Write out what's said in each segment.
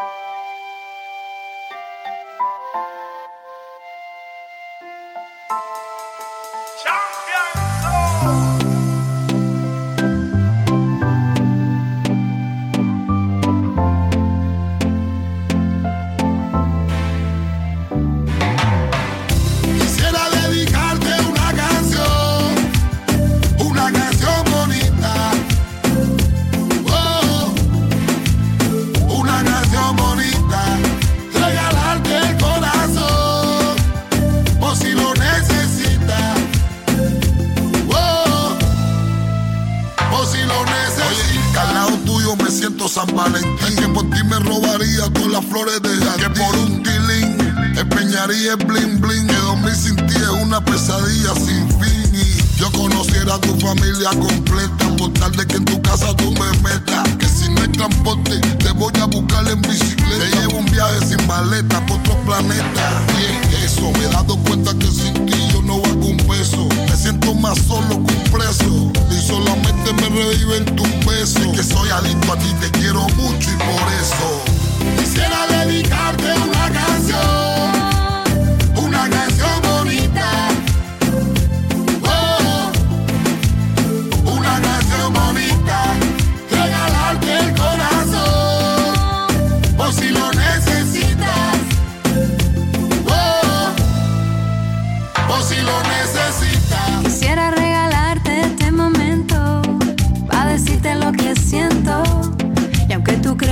you al lado tuyo me siento San Valentín. Que por ti me robaría todas las flores de jardín. Que por un tilín empeñaría el bling bling. Que dormir sin ti es una pesadilla sin fin. Y yo conociera tu familia completa. Por tal de que en tu casa tú me metas. Que si no hay transporte, te voy a buscar en bicicleta. Te llevo un viaje sin maleta por otro planeta. married, but if they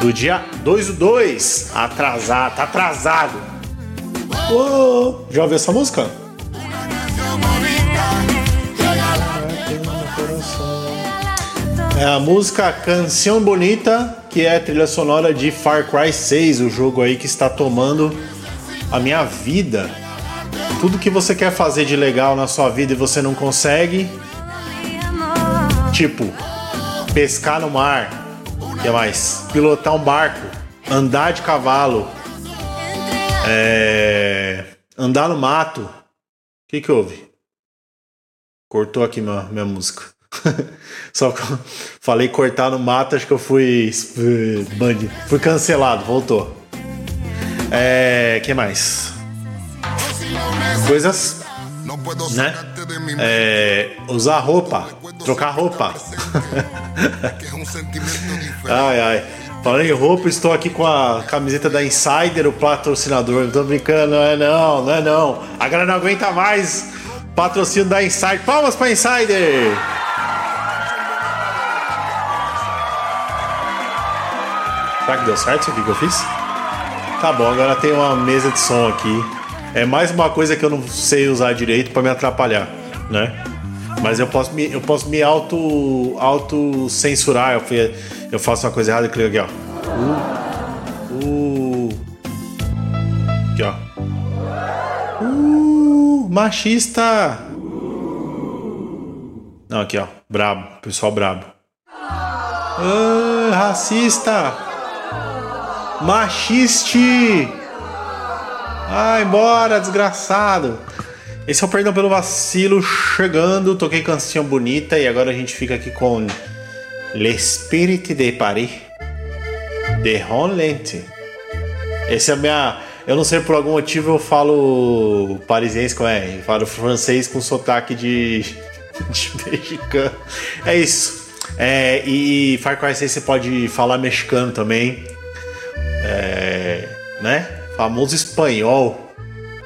do dia 2 do 2. Atrasado, tá atrasado. Uou, já ouviu essa música? É a música Canção Bonita, que é a trilha sonora de Far Cry 6, o jogo aí que está tomando a minha vida tudo que você quer fazer de legal na sua vida e você não consegue. Tipo, pescar no mar. O que mais? Pilotar um barco. Andar de cavalo. É... Andar no mato. O que, que houve? Cortou aqui minha, minha música. Só que eu falei cortar no mato, acho que eu fui. Fui cancelado, voltou. É. que mais? coisas, né? É, usar roupa, trocar roupa. ai, ai. Falando em roupa, estou aqui com a camiseta da Insider, o patrocinador. Não tô brincando, não é não, não é não. A galera não aguenta mais patrocínio da Insider. Palmas pra Insider! Será que deu certo isso aqui que eu fiz? Tá bom, agora tem uma mesa de som aqui. É mais uma coisa que eu não sei usar direito para me atrapalhar, né? Mas eu posso me, eu posso me auto, auto censurar. Eu, fui, eu faço uma coisa errada e clico aqui, ó. Uh, uh, aqui, ó. Uh, machista. Não, aqui, ó. Brabo. Pessoal brabo. Uh, racista. Machiste. Vai embora, desgraçado. Esse é o Perdão pelo Vacilo chegando. Toquei canção bonita e agora a gente fica aqui com L'Esprit de Paris de Ron Esse é a minha. Eu não sei por algum motivo eu falo parisiense, como é? Falo francês com sotaque de, de mexicano. É isso. É, e Far Cry 6 você pode falar mexicano também. É, né? famoso espanhol,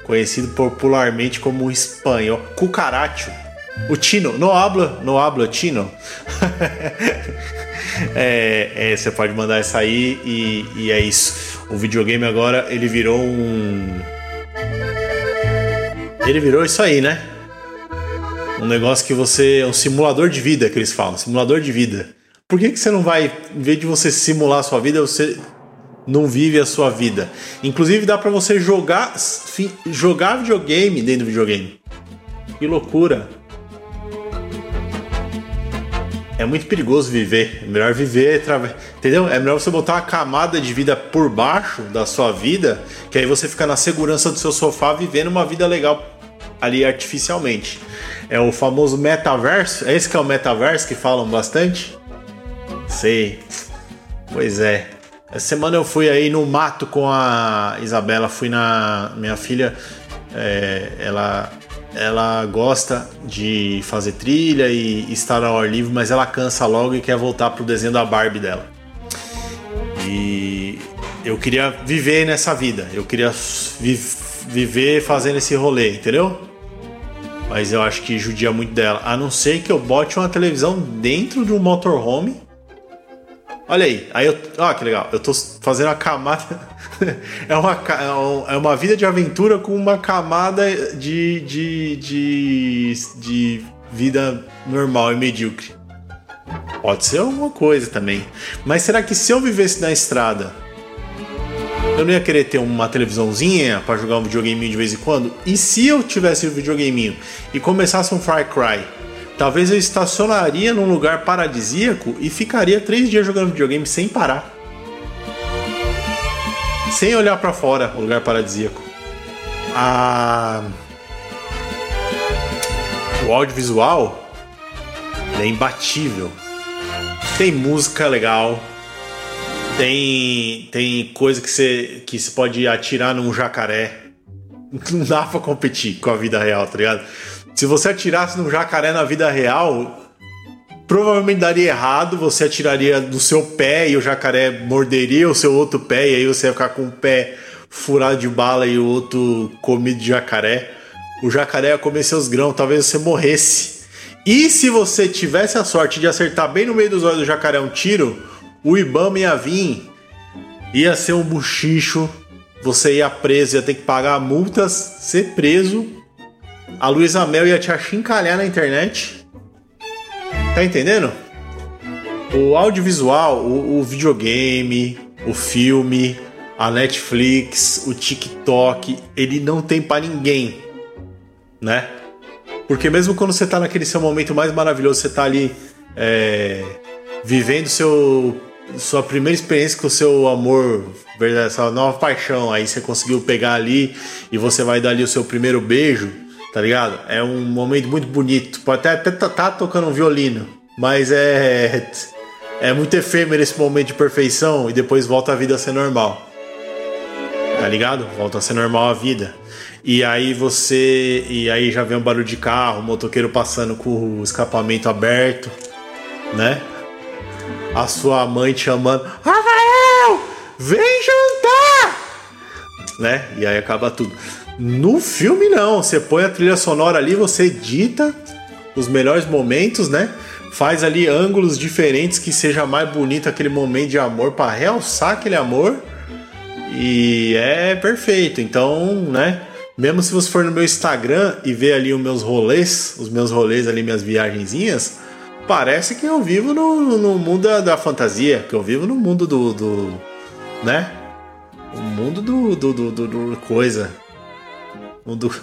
conhecido popularmente como espanhol, cucaracho. O Tino, no habla, no habla Tino. é, é, você pode mandar essa aí e, e é isso. O videogame agora ele virou um. Ele virou isso aí, né? Um negócio que você. É um simulador de vida que eles falam, simulador de vida. Por que, que você não vai, em vez de você simular a sua vida, você não vive a sua vida. Inclusive dá para você jogar jogar videogame dentro do videogame. Que loucura. É muito perigoso viver. É melhor viver, entendeu? É melhor você botar uma camada de vida por baixo da sua vida, que aí você fica na segurança do seu sofá vivendo uma vida legal ali artificialmente. É o famoso metaverso. É esse que é o metaverso que falam bastante? Sei. Pois é. Essa semana eu fui aí no mato com a Isabela, fui na minha filha, é, ela ela gosta de fazer trilha e estar ao ar livre, mas ela cansa logo e quer voltar pro desenho da Barbie dela. E eu queria viver nessa vida, eu queria vi viver fazendo esse rolê, entendeu? Mas eu acho que judia muito dela, a não ser que eu bote uma televisão dentro de um motorhome Olha aí, aí eu. Ah, que legal. Eu tô fazendo a camada. é, uma, é, é uma vida de aventura com uma camada de, de, de, de vida normal e medíocre. Pode ser alguma coisa também. Mas será que se eu vivesse na estrada, eu não ia querer ter uma televisãozinha para jogar um videogame de vez em quando? E se eu tivesse um videogame e começasse um Far Cry? Talvez eu estacionaria num lugar paradisíaco e ficaria três dias jogando videogame sem parar. Sem olhar para fora, o lugar paradisíaco. A... O audiovisual é imbatível. Tem música legal. Tem, tem coisa que você que pode atirar num jacaré. Não dá pra competir com a vida real, tá ligado? Se você atirasse num jacaré na vida real, provavelmente daria errado, você atiraria do seu pé e o jacaré morderia o seu outro pé, e aí você ia ficar com o pé furado de bala e o outro comido de jacaré. O jacaré ia comer seus grãos, talvez você morresse. E se você tivesse a sorte de acertar bem no meio dos olhos do jacaré um tiro, o Ibama ia vir, ia ser um buchicho, você ia preso, ia ter que pagar multas, ser preso a Luísa Mel ia te achincalhar na internet. Tá entendendo? O audiovisual, o, o videogame, o filme, a Netflix, o TikTok, ele não tem para ninguém, né? Porque mesmo quando você tá naquele seu momento mais maravilhoso, você tá ali é, vivendo seu, sua primeira experiência com o seu amor, essa nova paixão, aí você conseguiu pegar ali e você vai dar ali o seu primeiro beijo tá ligado? É um momento muito bonito. Pode até estar tá, tá tocando um violino, mas é é muito efêmero esse momento de perfeição e depois volta a vida a ser normal. Tá ligado? Volta a ser normal a vida. E aí você. E aí já vem um barulho de carro, o motoqueiro passando com o escapamento aberto, né? A sua mãe te chamando. Rafael! Vem jantar! Né? E aí acaba tudo. No filme, não. Você põe a trilha sonora ali, você edita os melhores momentos, né? Faz ali ângulos diferentes que seja mais bonito aquele momento de amor para realçar aquele amor. E é perfeito. Então, né? Mesmo se você for no meu Instagram e ver ali os meus rolês, os meus rolês ali, minhas viagenzinhas, parece que eu vivo no, no mundo da, da, fantasia, que eu vivo no mundo do. do né? O mundo do, do, do, do, do coisa. Do...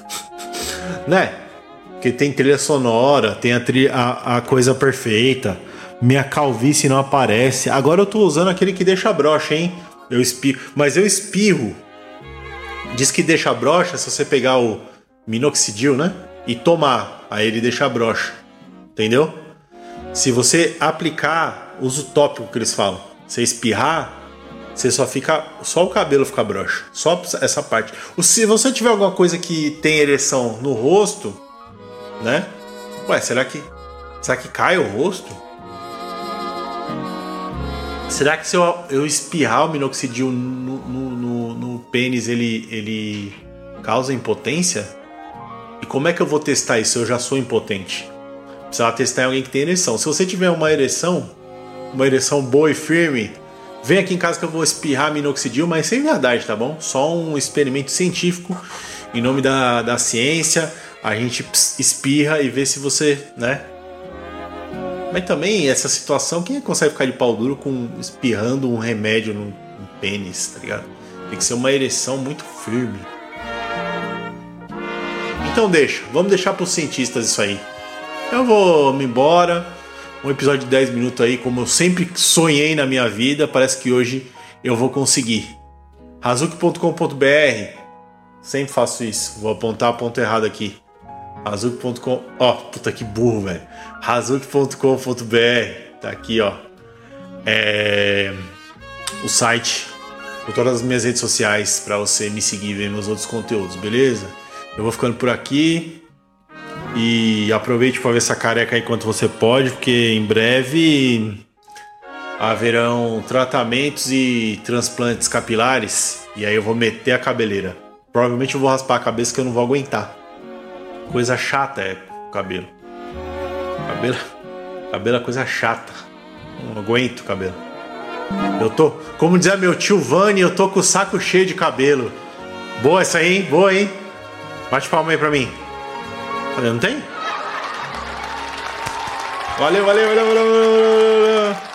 né? Que tem trilha sonora, tem a, trilha, a, a, coisa perfeita. Minha calvície não aparece. Agora eu tô usando aquele que deixa brocha, hein? Eu espirro. Mas eu espirro. Diz que deixa brocha se você pegar o minoxidil, né? E tomar. Aí ele deixa brocha. Entendeu? Se você aplicar, uso tópico que eles falam. Você espirrar, você só fica. Só o cabelo fica broxa. Só essa parte. Se você tiver alguma coisa que tem ereção no rosto, né? Ué, será que. Será que cai o rosto? Será que se eu, eu espirrar o minoxidil no, no, no, no pênis, ele, ele causa impotência? E como é que eu vou testar isso eu já sou impotente? Precisava testar em alguém que tem ereção. Se você tiver uma ereção, uma ereção boa e firme, Vem aqui em casa que eu vou espirrar minoxidil, mas sem verdade, tá bom? Só um experimento científico em nome da, da ciência. A gente espirra e vê se você, né? Mas também essa situação, quem consegue ficar de pau duro com espirrando um remédio no, pênis, tá ligado? Tem que ser uma ereção muito firme. Então deixa, vamos deixar pros cientistas isso aí. Eu vou me embora. Um episódio de 10 minutos aí, como eu sempre sonhei na minha vida, parece que hoje eu vou conseguir. Razuki.com.br Sempre faço isso. Vou apontar a ponto errado aqui. Razuki.com. Ó, oh, puta que burro, velho. Razuki.com.br Tá aqui, ó. É... O site com todas as minhas redes sociais para você me seguir e ver meus outros conteúdos, beleza? Eu vou ficando por aqui. E aproveite para ver essa careca aí quanto você pode, porque em breve haverão tratamentos e transplantes capilares. E aí eu vou meter a cabeleira. Provavelmente eu vou raspar a cabeça que eu não vou aguentar. Coisa chata é o cabelo. Cabelo, cabelo é coisa chata. Não aguento cabelo. Eu tô, como dizia meu tio Vani, eu tô com o saco cheio de cabelo. Boa essa aí, hein? Boa, hein? Bate palma aí pra mim. Não tem? Valeu, valeu, valeu, valeu. valeu.